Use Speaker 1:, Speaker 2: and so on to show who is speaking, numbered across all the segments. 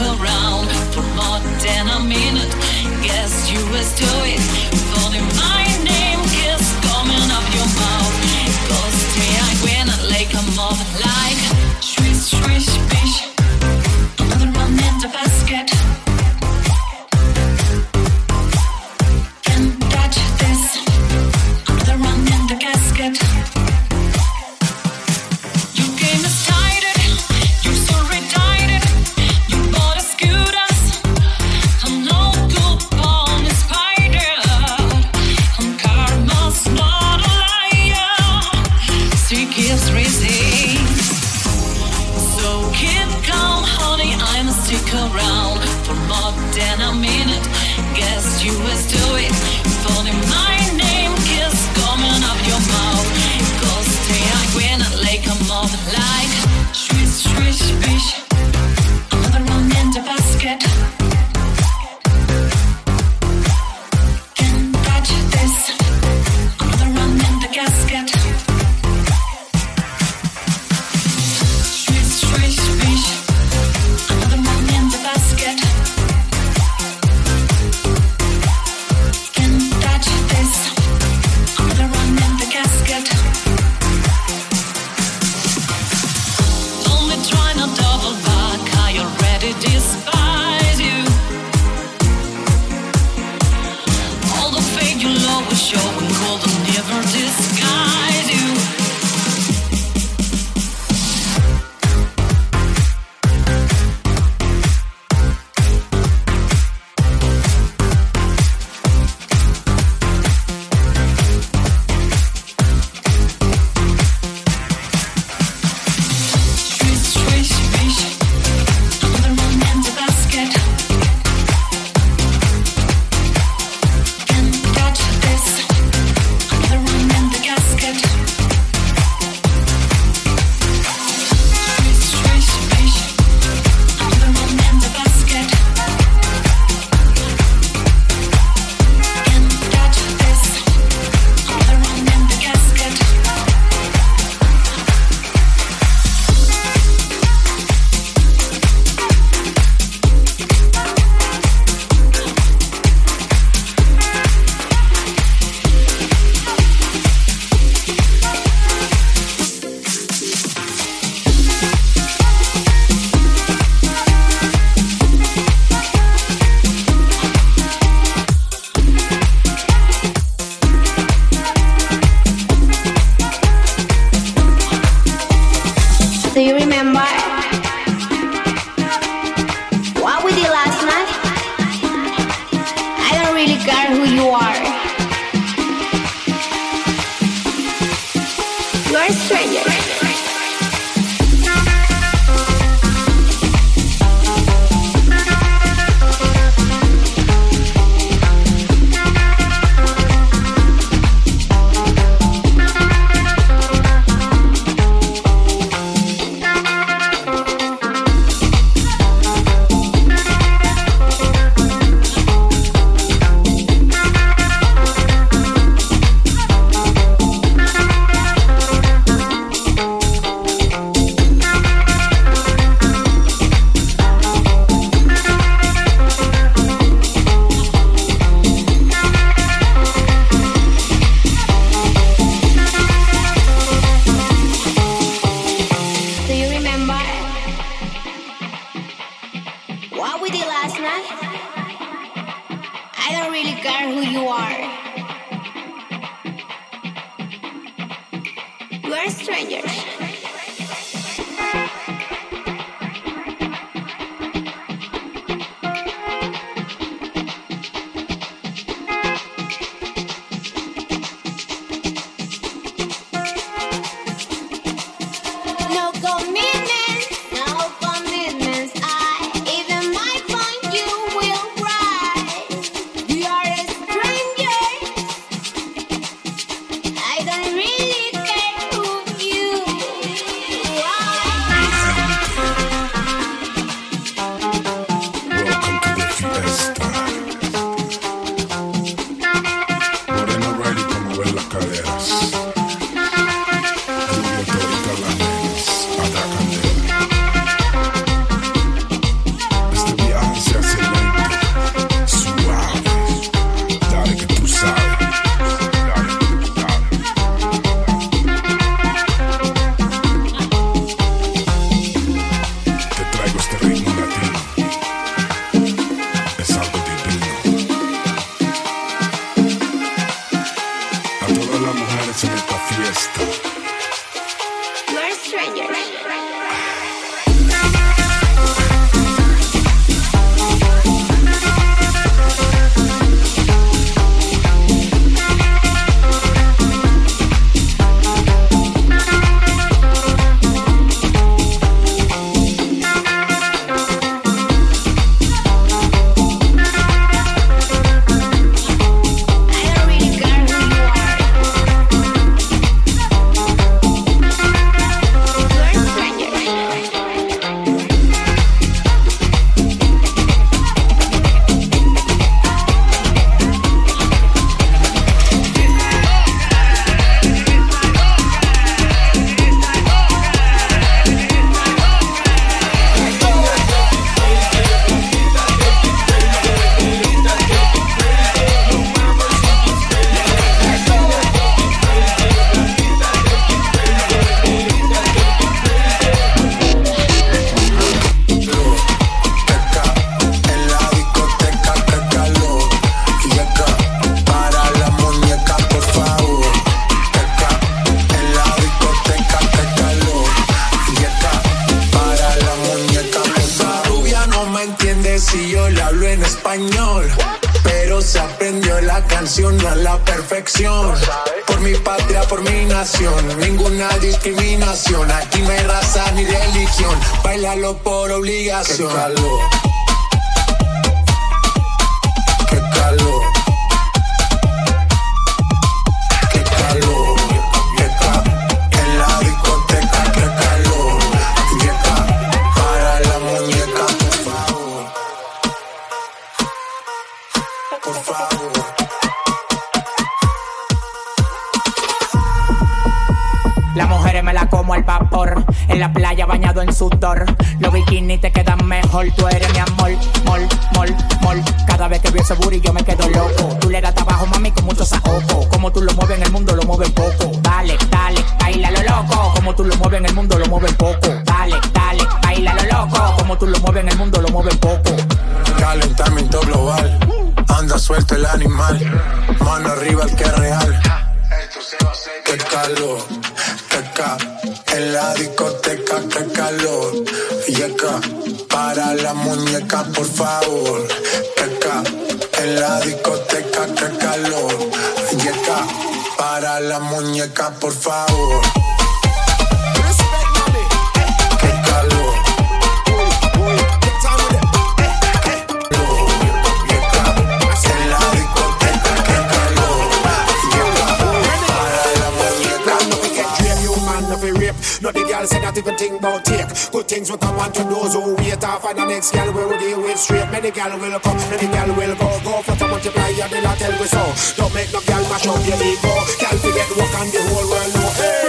Speaker 1: around for more than a minute. Guess you was doing for the mind. en
Speaker 2: el mundo lo mueven poco. Dale, dale, baila lo loco. Como tú lo mueves en el mundo lo mueven poco.
Speaker 1: Calentamiento global. Anda suelto el animal.
Speaker 3: things what come on to those who wait off for the next gal we will deal with straight. Many gal will come, many gal will go. Go for the multiplier, and they'll tell we so. Don't make no gal mash up your ego. Gal forget work and the whole world know. Hey.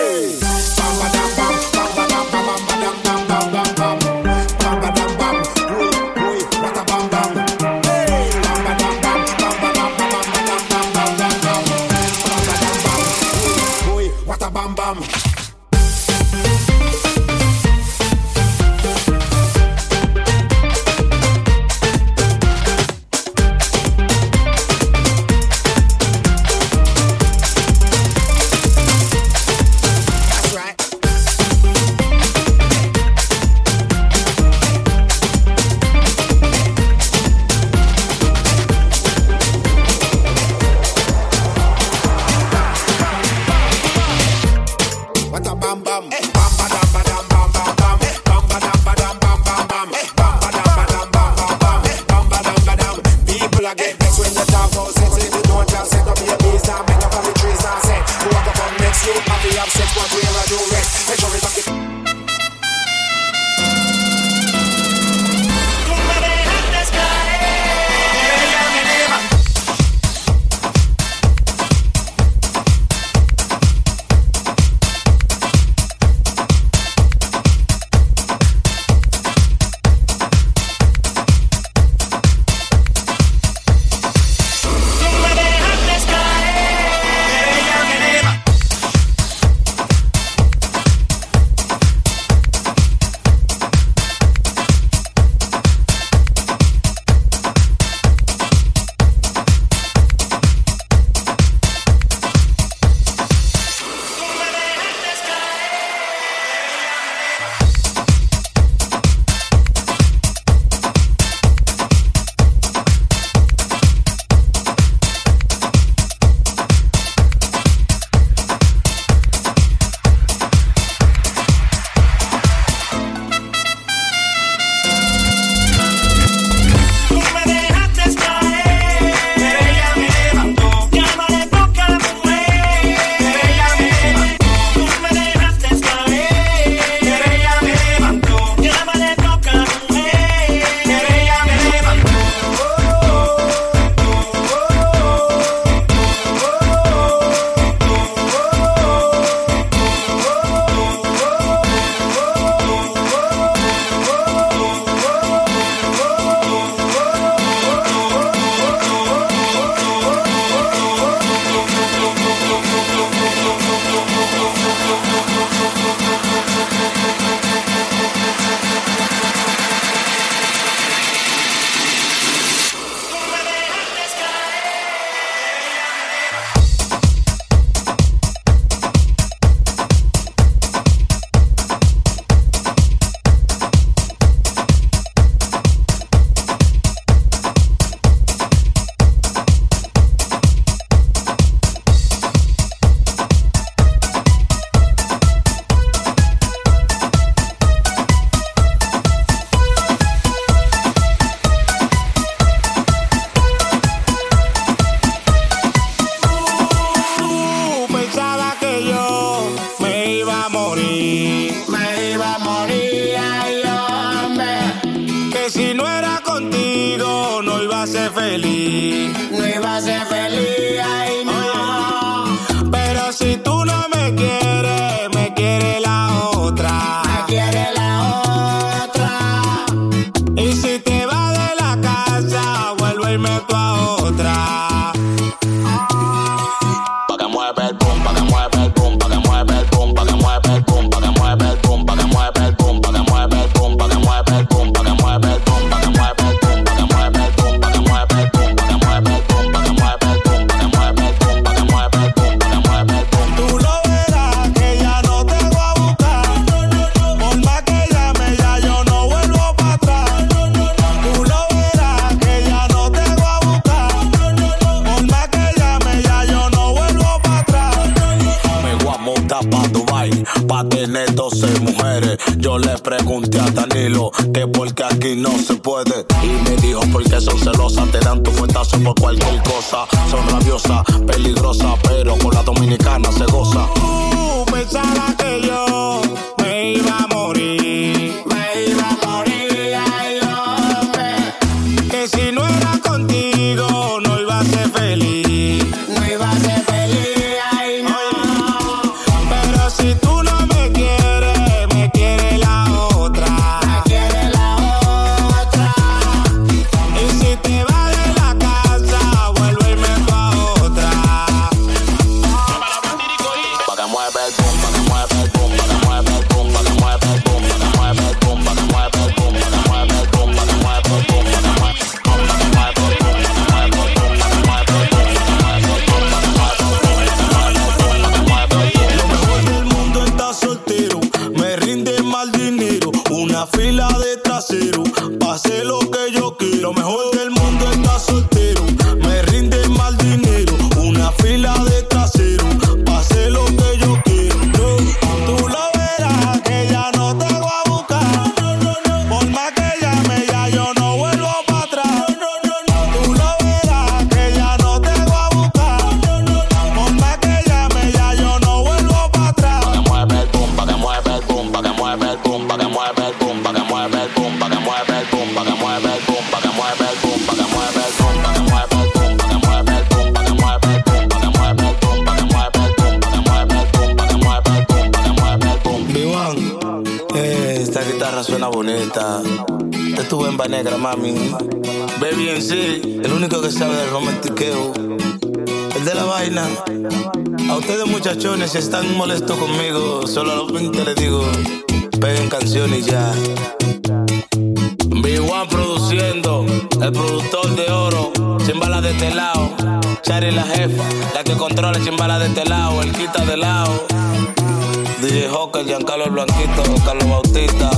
Speaker 4: Joker, Giancarlo el Blanquito, Carlos Bautista.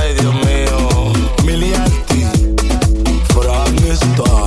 Speaker 4: Ay, Dios mío.
Speaker 5: Miliarty, Fran Star.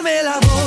Speaker 5: Quitarme la voz,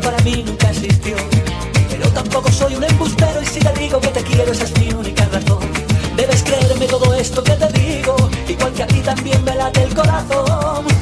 Speaker 5: para mí
Speaker 6: nunca existió. Pero tampoco soy un embustero y si te digo que te quiero esa es mi única razón. Debes creerme todo esto que te digo, igual que a ti también me late el corazón.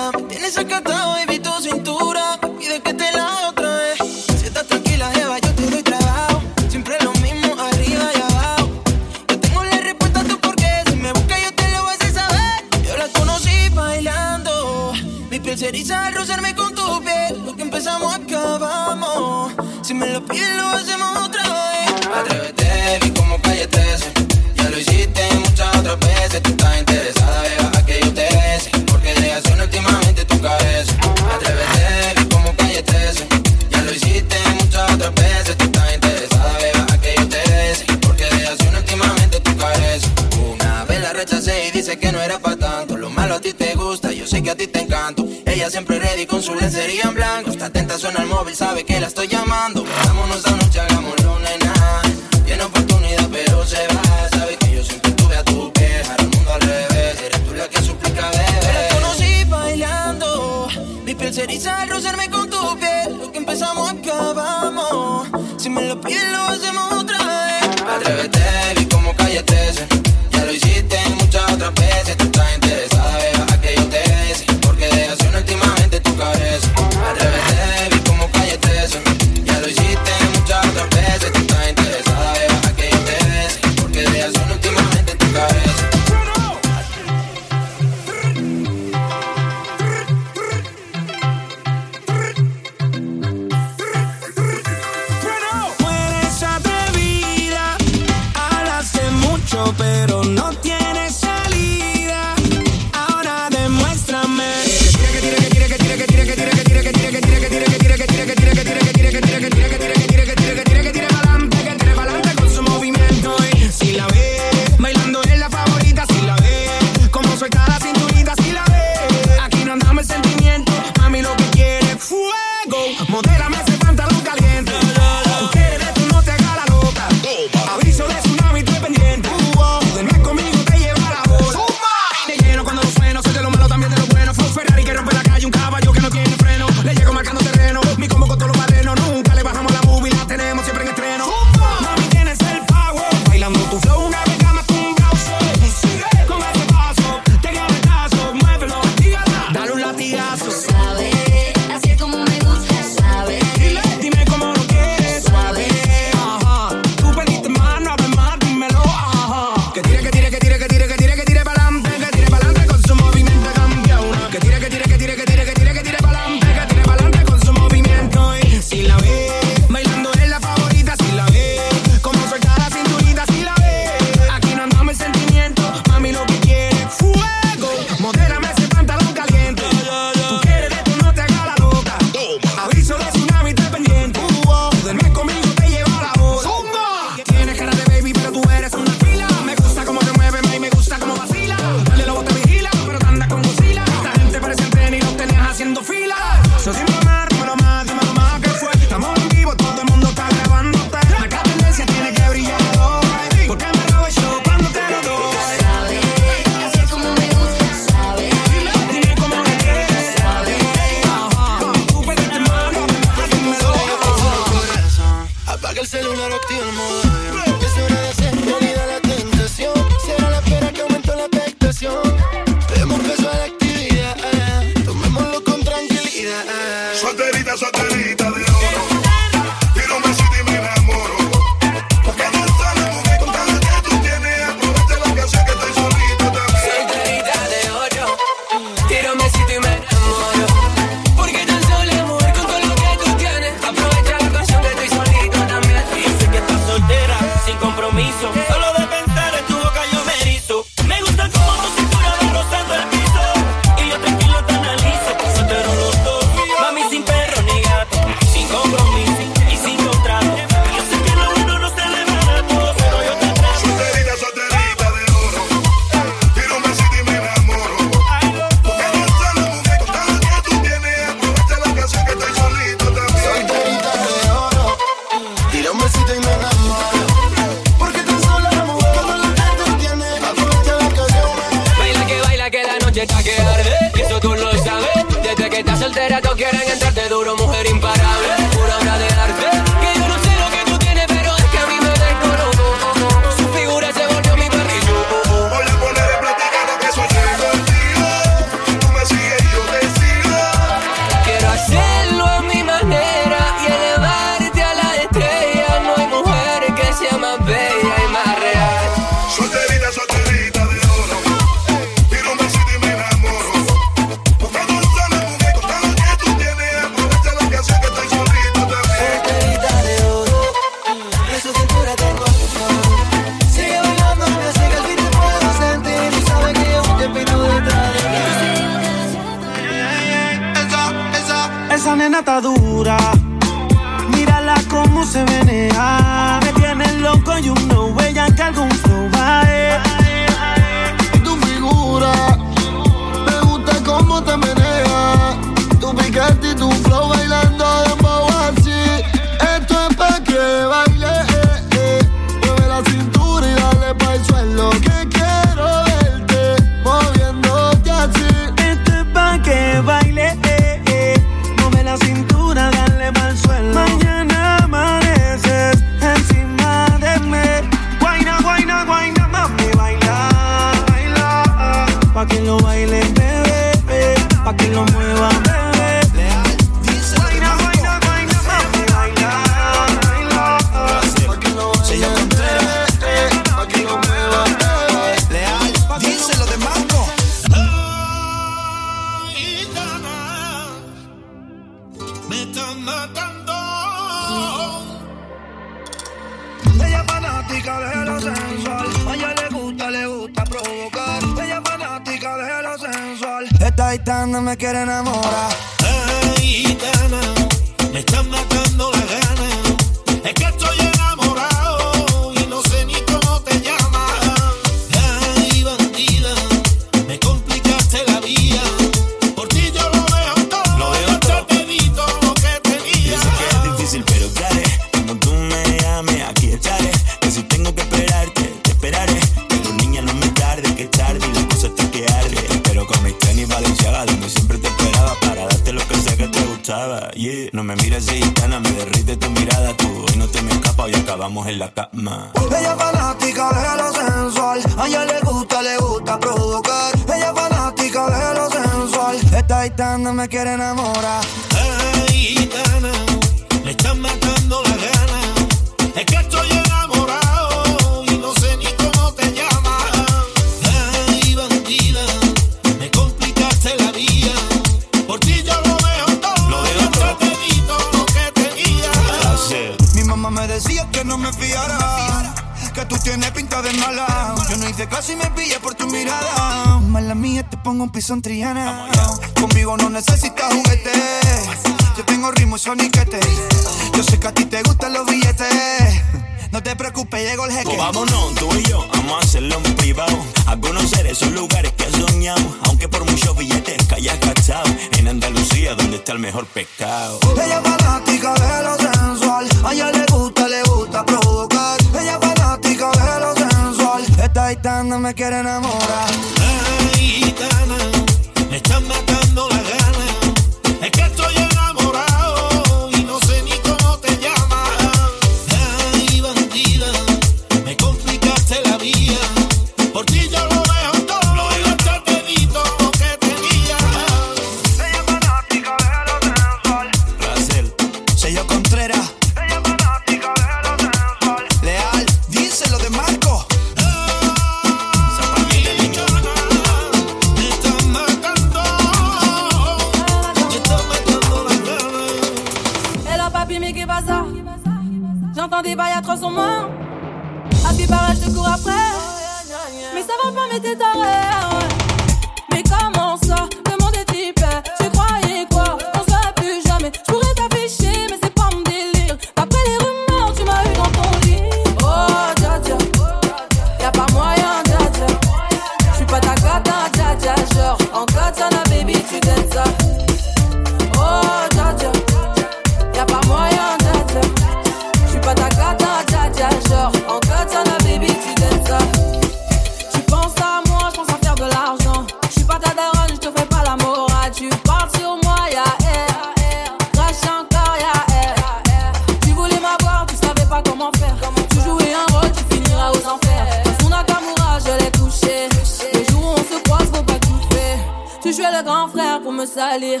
Speaker 6: Me
Speaker 7: salir.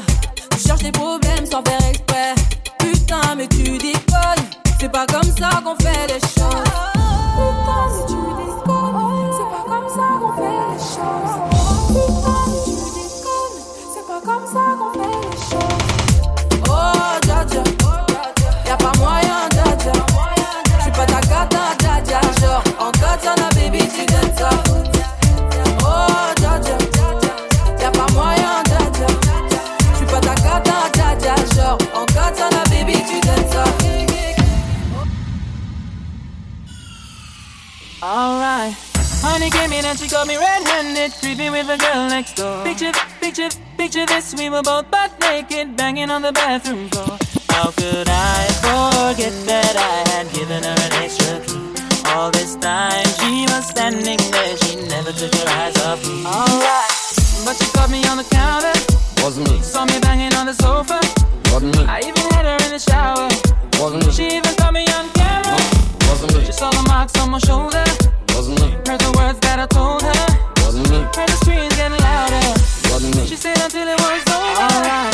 Speaker 7: Tu cherches des problèmes sans faire exprès. Putain, mais tu déconnes. C'est pas comme ça qu'on fait les choses. Putain, mais tu déconnes. C'est pas comme ça qu'on fait les choses. Putain, mais tu déconnes. C'est pas comme ça qu'on fait les choses.
Speaker 8: Honey came in and she got me red-handed, creeping with a girl next door. Picture, picture, picture this: we were both butt naked, banging on the bathroom floor. How could I forget that I had given her an extra key? All this time she was standing there, she never took her eyes off me. Alright, but she caught me on the counter.
Speaker 9: Wasn't me.
Speaker 8: Saw me banging on the sofa.
Speaker 9: Wasn't me.
Speaker 8: I even had her in the shower.
Speaker 9: Wasn't me.
Speaker 8: She even caught me on camera.
Speaker 9: Wasn't me.
Speaker 8: She saw the marks on my shoulder.
Speaker 9: Wasn't me.
Speaker 8: Heard the words that I told her.
Speaker 9: Wasn't me.
Speaker 8: Heard the screams getting louder.
Speaker 9: Wasn't me.
Speaker 8: She said until it was over. Alright.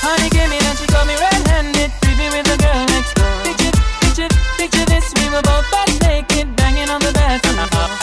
Speaker 8: Honey and she got me red-handed, with the girl next door. Picture, picture, picture this: we were both butt naked, banging on the bathroom.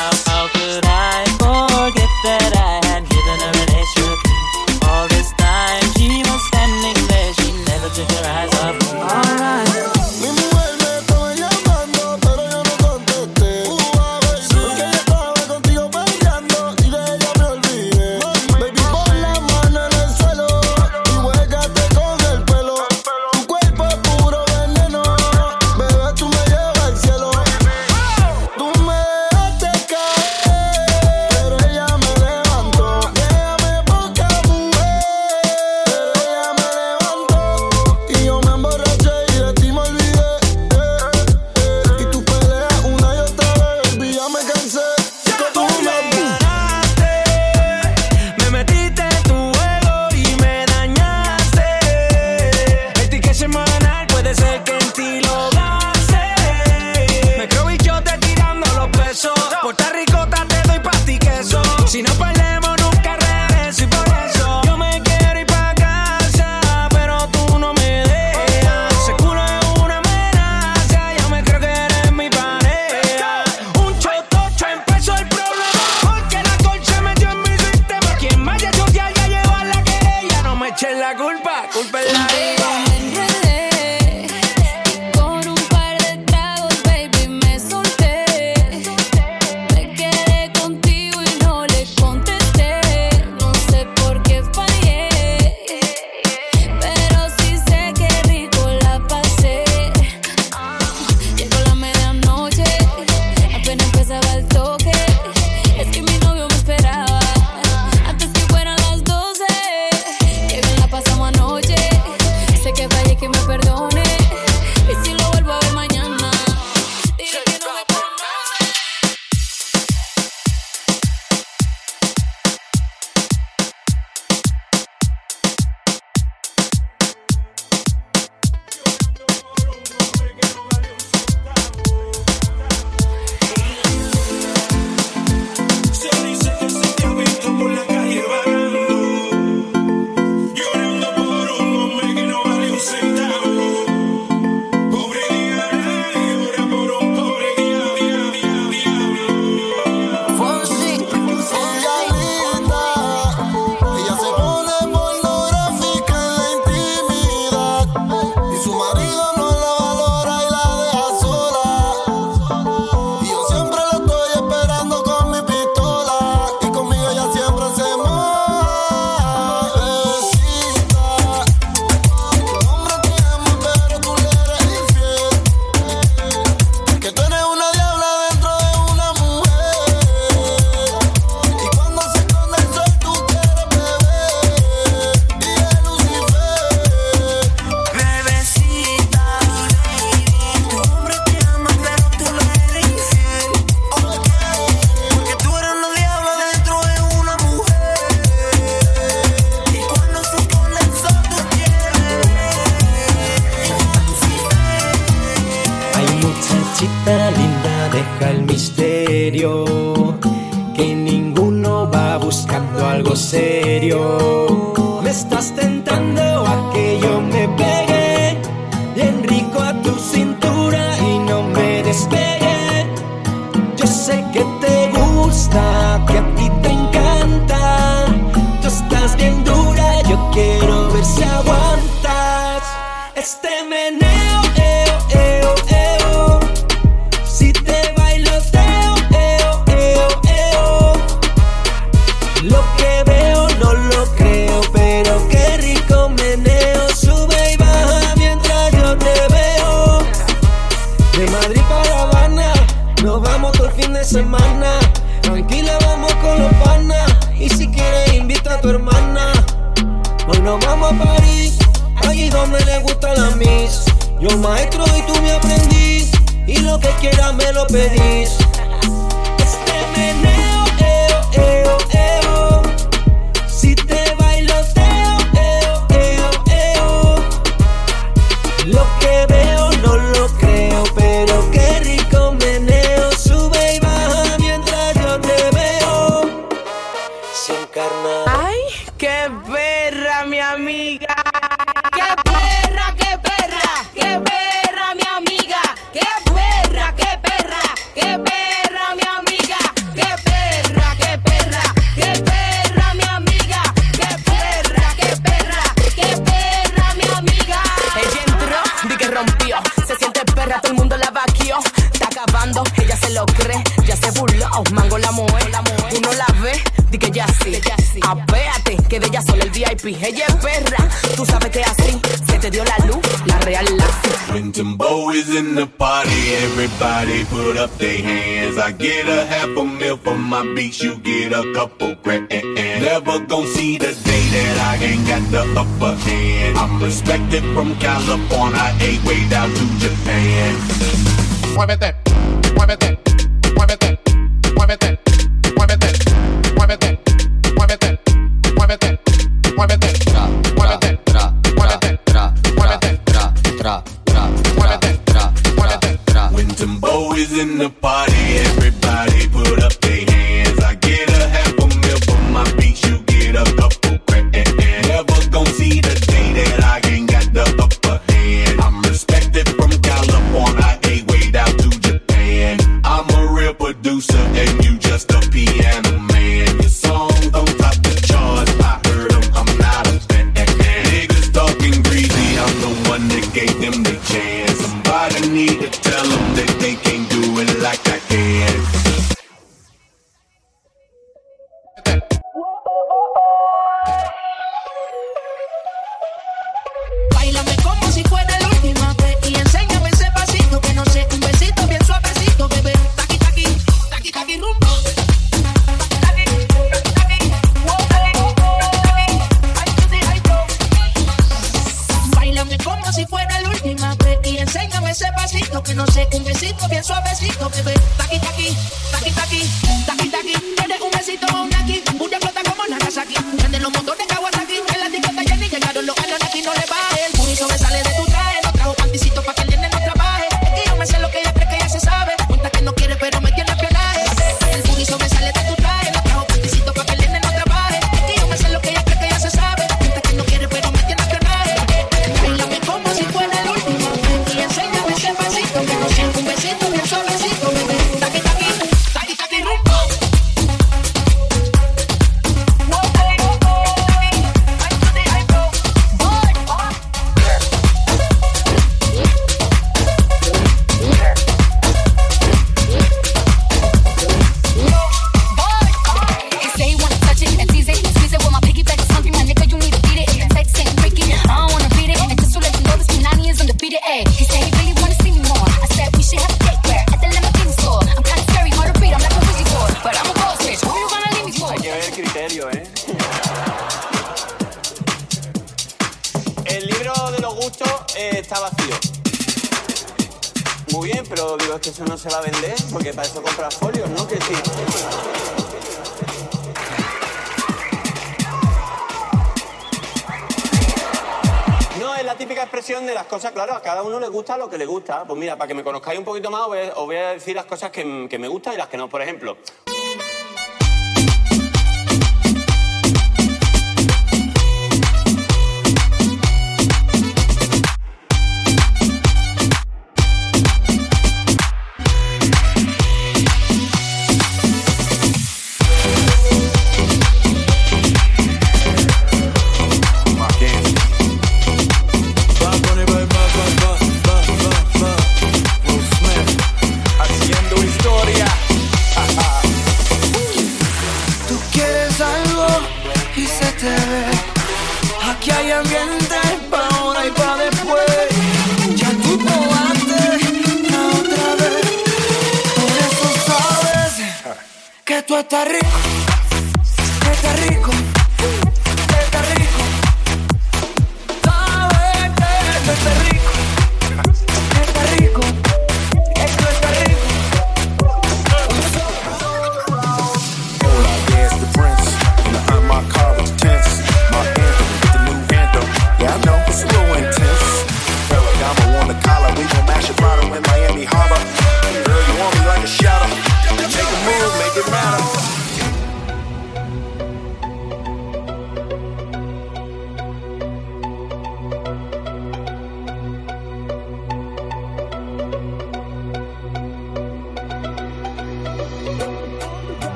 Speaker 10: pues mira, para que me conozcáis un poquito más os voy a, os voy a decir las cosas que me gustan y las que no. Por ejemplo,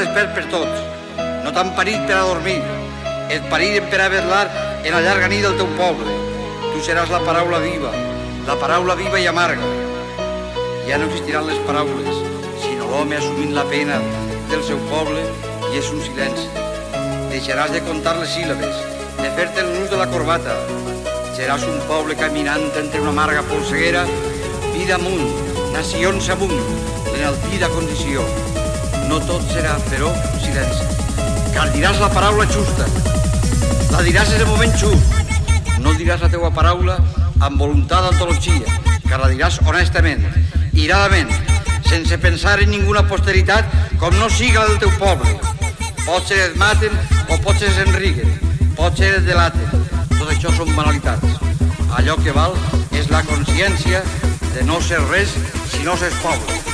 Speaker 11: Despert per tots. No t'han parit per a dormir. Et pariren per a vetllar en la llarga nit del teu poble. Tu seràs la paraula viva, la paraula viva i amarga. Ja no existiran les paraules, sinó l'home assumint la pena del seu poble i és un silenci. Deixaràs de comptar les síl·labes, de fer-te l'ús de la corbata, Seràs un poble caminant entre una amarga polseguera, vida amunt, nacions amunt, l'enaltida condició. No tot serà, però, silenci. Car diràs la paraula justa. La diràs en el moment just. No diràs la teua paraula amb voluntat d'antologia, car la diràs honestament, iradament, sense pensar en ninguna posteritat com no siga la del teu poble. Pot ser et maten o pot ser es enriguen, pot ser et delaten. Tot això són banalitats. Allò que val és la consciència de no ser res si no s'és poble.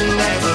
Speaker 12: Listen,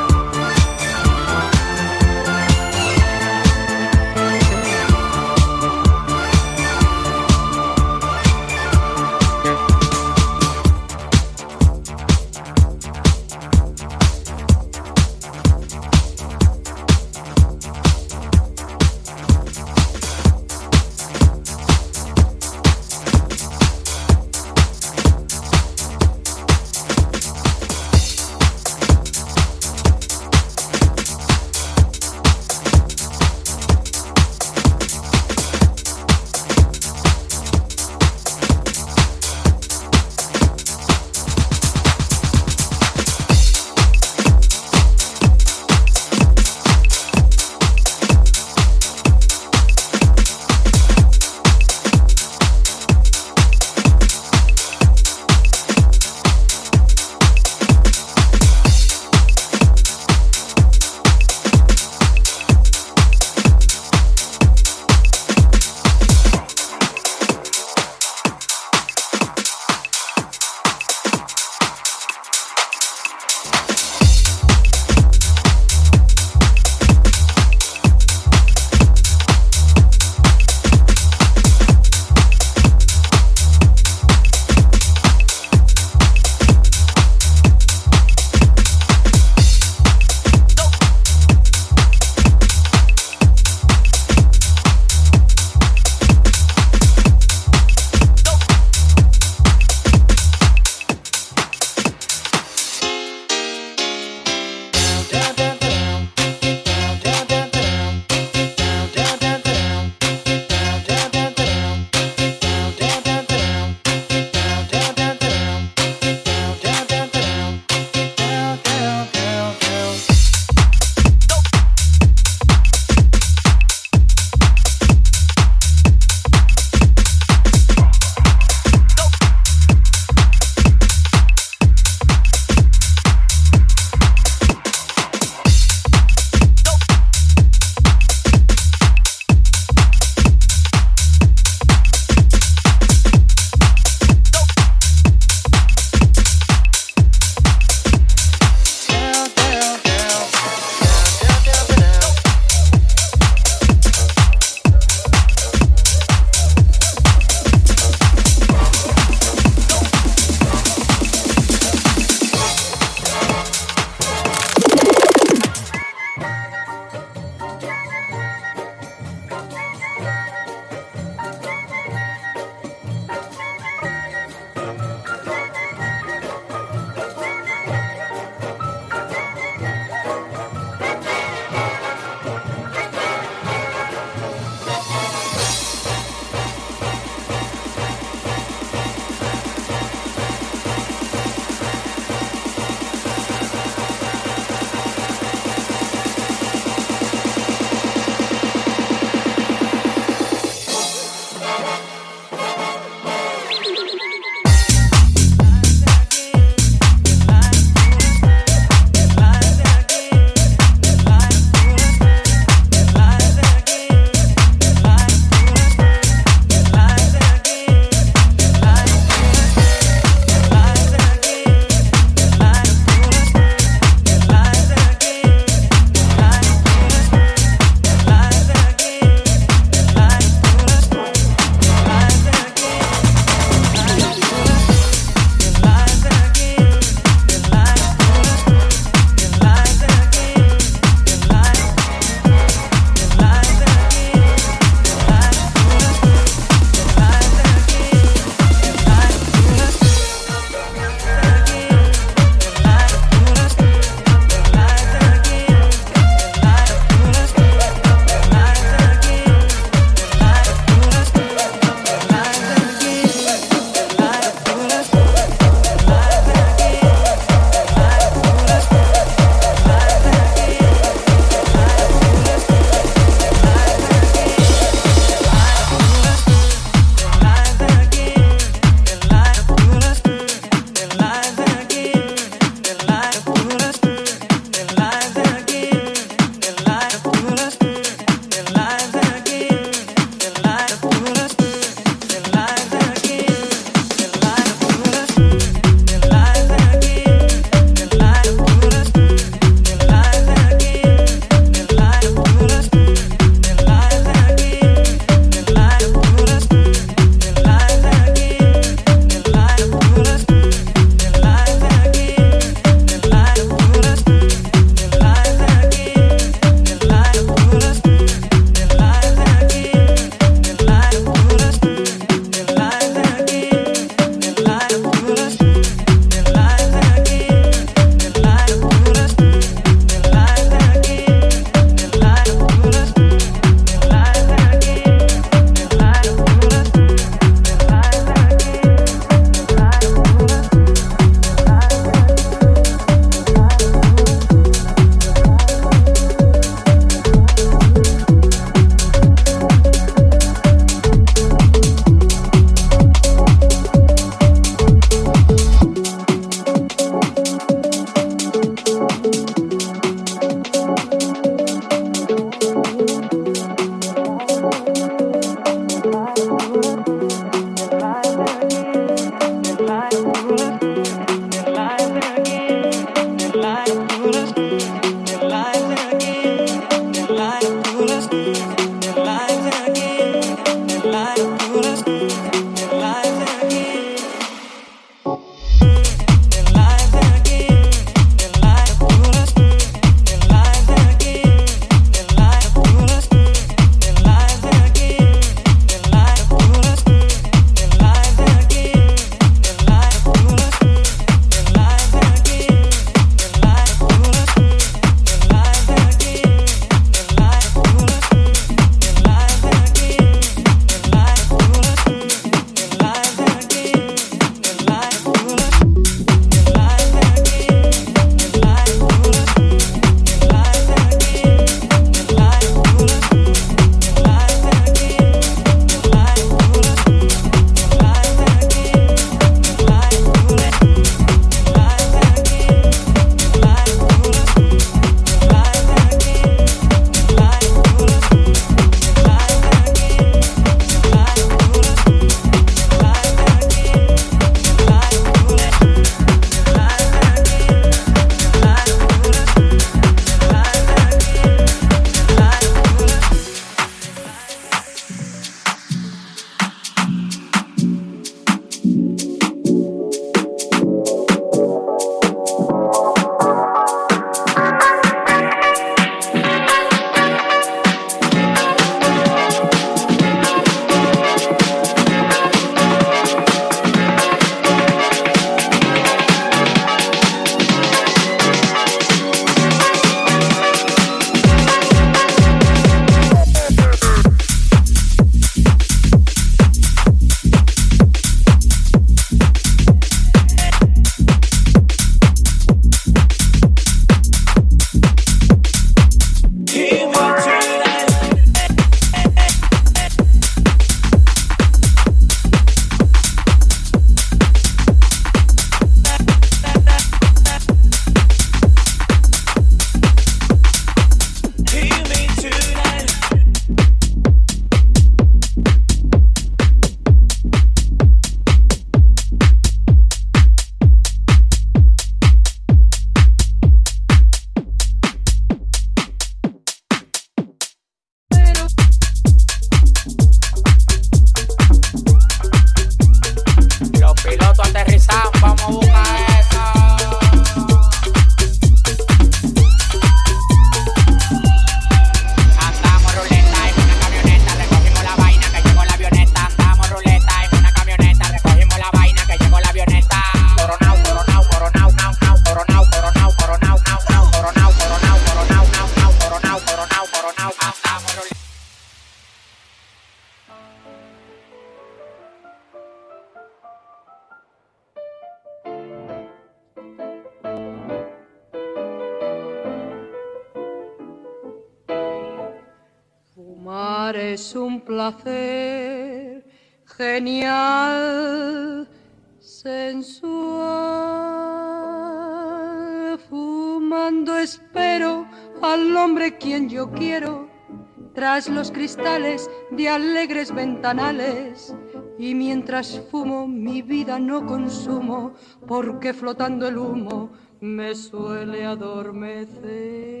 Speaker 12: alegres ventanales. Y mientras fumo mi vida no consumo, porque flotando el humo me suele adormecer.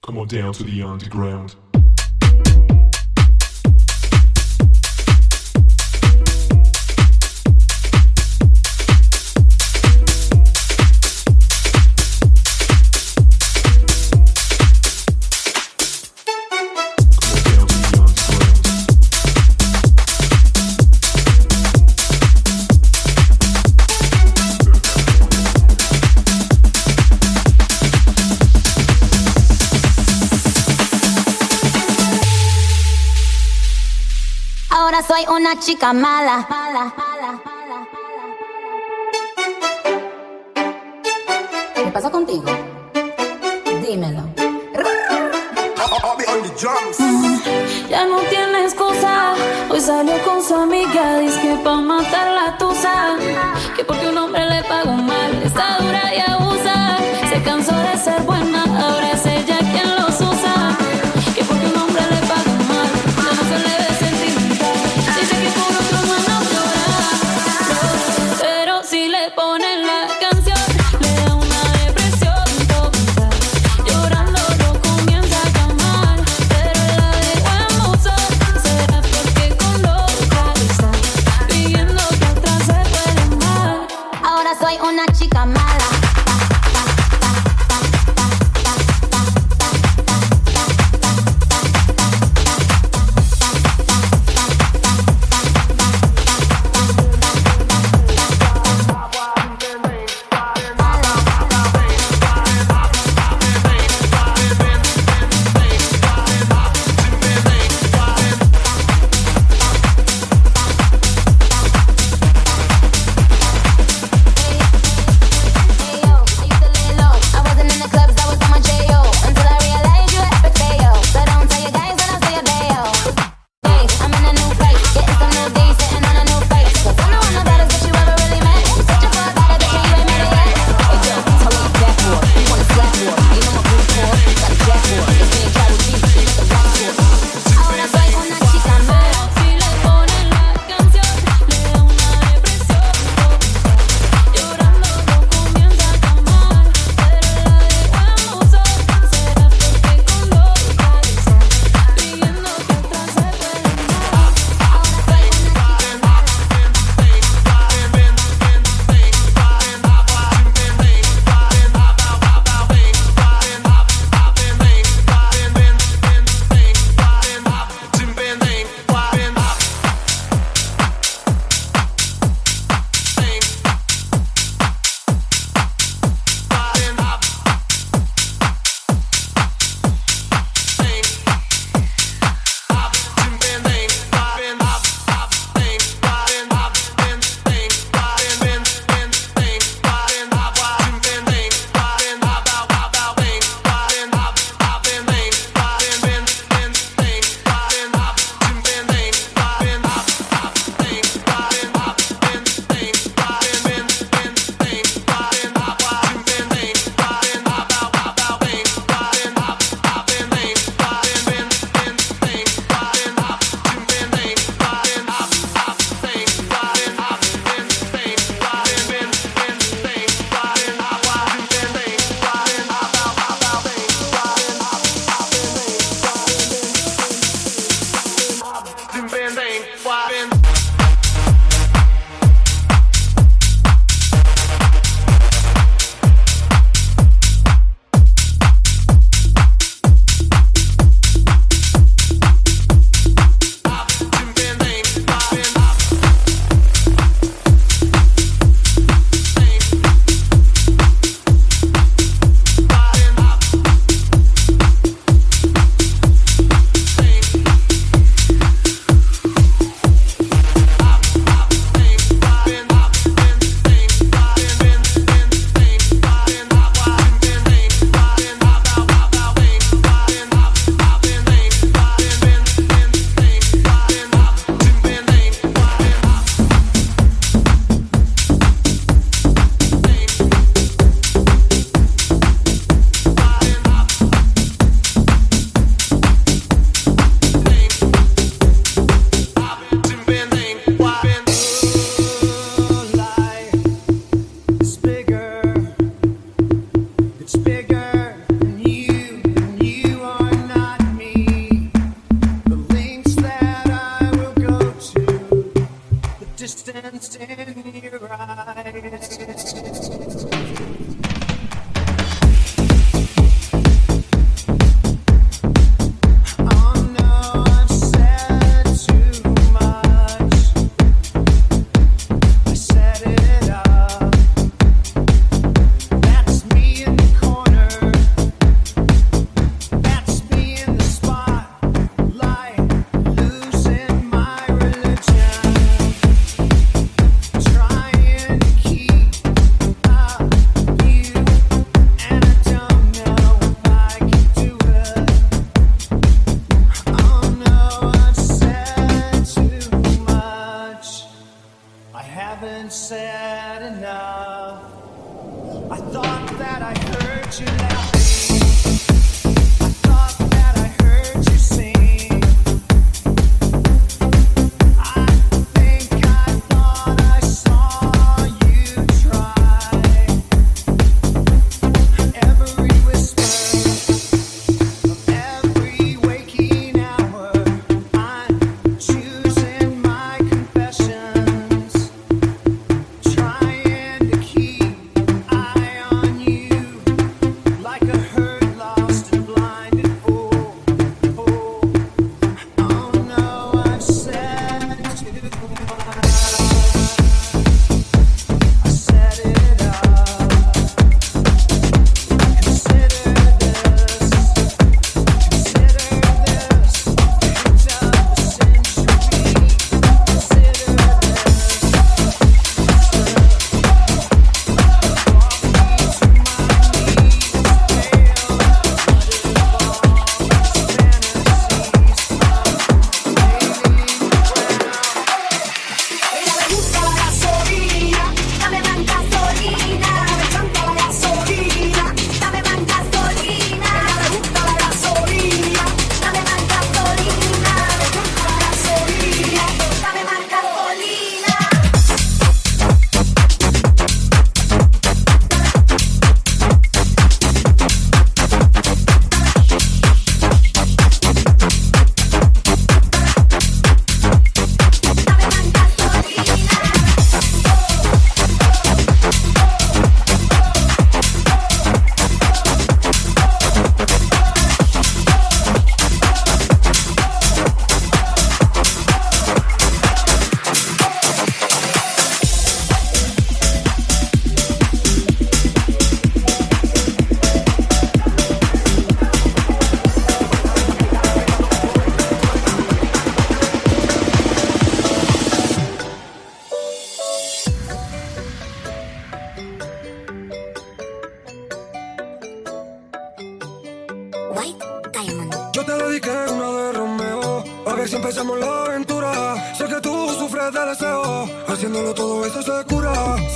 Speaker 13: Come on down to the underground.
Speaker 14: Soy una chica mala. ¿Qué pasa contigo? Dímelo.
Speaker 15: Ya no tiene excusa. Hoy salió con su amiga. Dice que pa' matar la tusa. Que porque un hombre le pagó mal. Está dura y abusa. Se cansó de ser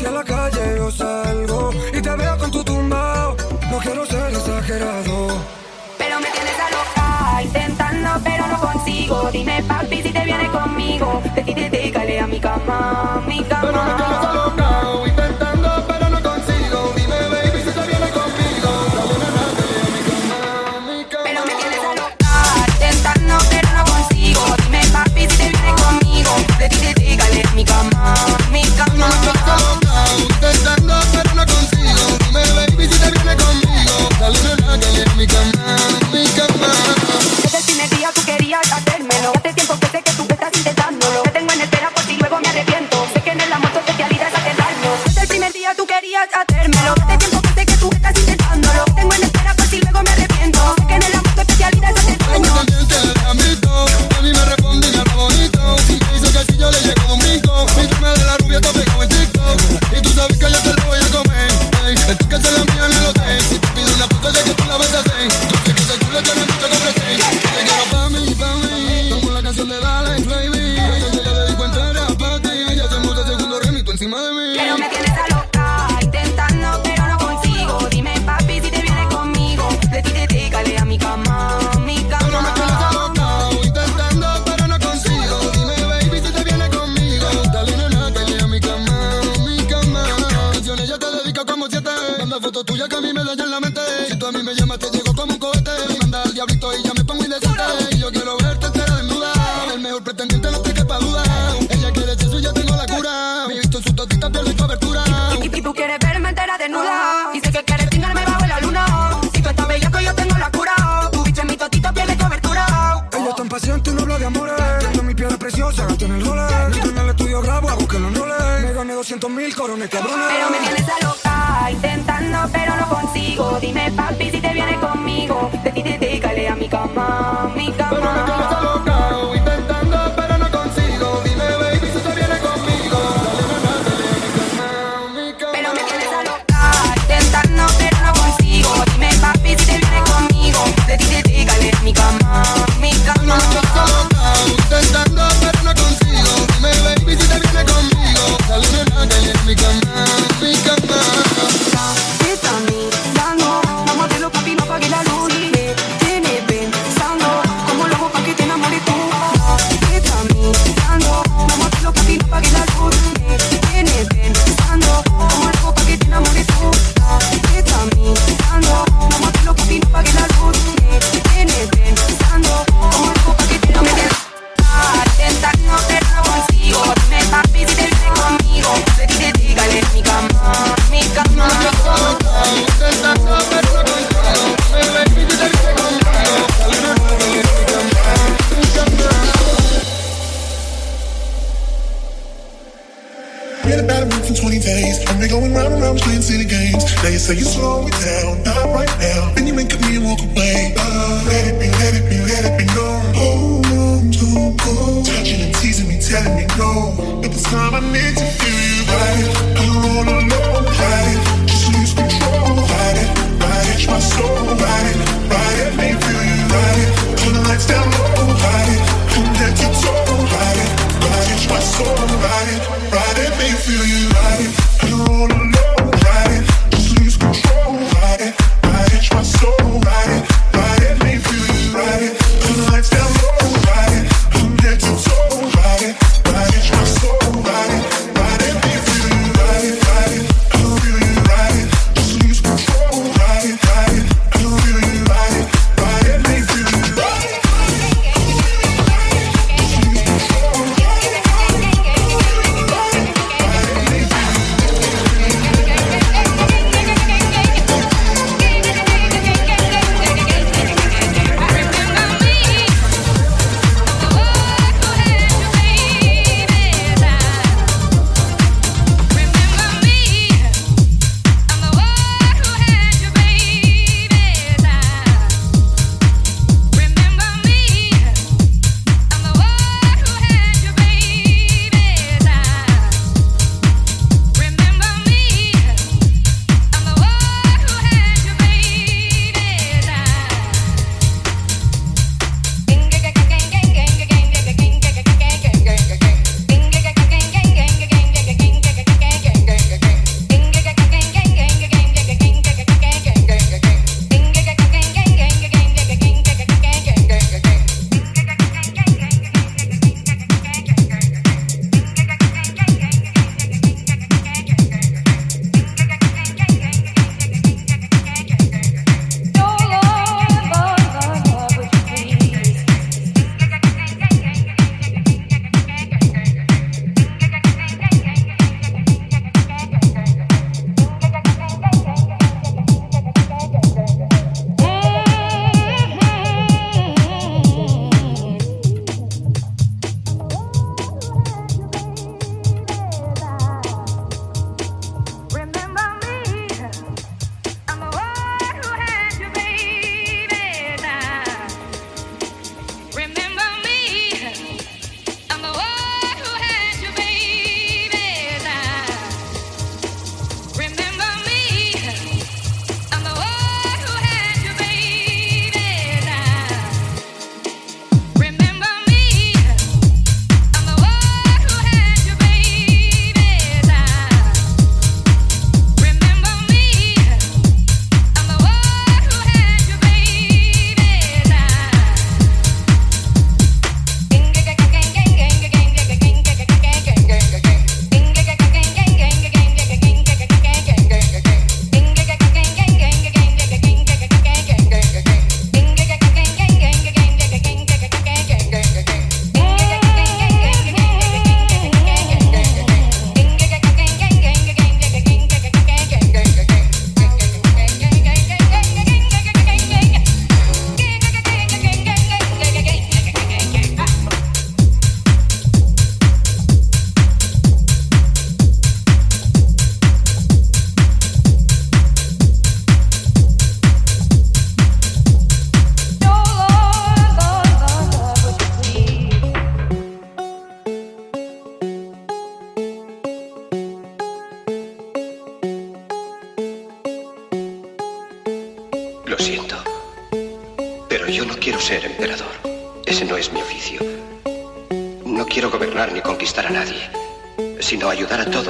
Speaker 15: hacia la
Speaker 16: calle yo salgo y te veo con tu tumbao. No quiero ser exagerado.
Speaker 17: Pero me tienes a intentando, pero no consigo. Dime, papi, si te
Speaker 16: viene conmigo.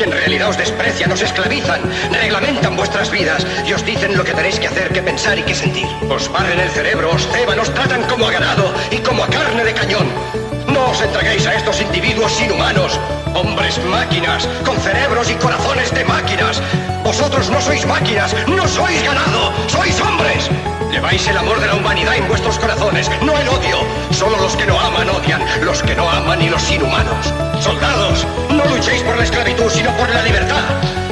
Speaker 18: en realidad os desprecian, os esclavizan, reglamentan vuestras vidas y os dicen lo que tenéis que hacer, que pensar y que sentir. Os barren el cerebro, os ceban, os tratan como a ganado y como a carne de cañón. Os entreguéis a estos individuos inhumanos, hombres máquinas, con cerebros y corazones de máquinas. Vosotros no sois máquinas, no sois ganado, sois hombres. Lleváis el amor de la humanidad en vuestros corazones, no el odio. Solo los que no aman odian, los que no aman y los inhumanos. Soldados, no luchéis por la esclavitud, sino por la libertad.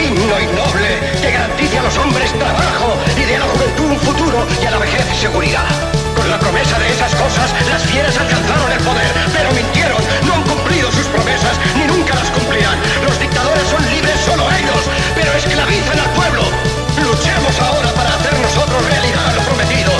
Speaker 18: digno y noble, que garantice a los hombres trabajo y de la juventud un futuro y a la vejez seguridad. Con la promesa de esas cosas, las fieras alcanzaron el poder, pero mintieron, no han cumplido sus promesas, ni nunca las cumplirán. Los dictadores son libres solo ellos, pero esclavizan al pueblo. Luchemos ahora para hacer nosotros realidad lo prometido.